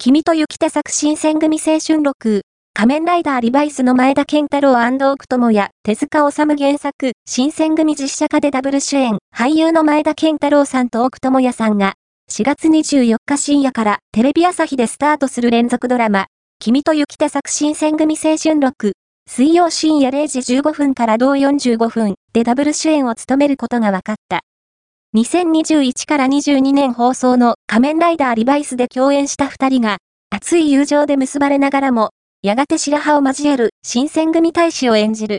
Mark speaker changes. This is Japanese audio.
Speaker 1: 君と雪手作新選組青春録、仮面ライダーリバイスの前田健太郎奥智也、手塚治虫原作、新選組実写化でダブル主演、俳優の前田健太郎さんと奥智也さんが、4月24日深夜からテレビ朝日でスタートする連続ドラマ、君と雪手作新選組青春録、水曜深夜0時15分から同45分でダブル主演を務めることが分かった。2021から22年放送の仮面ライダーリバイスで共演した二人が、熱い友情で結ばれながらも、やがて白羽を交える新選組大使を演じる。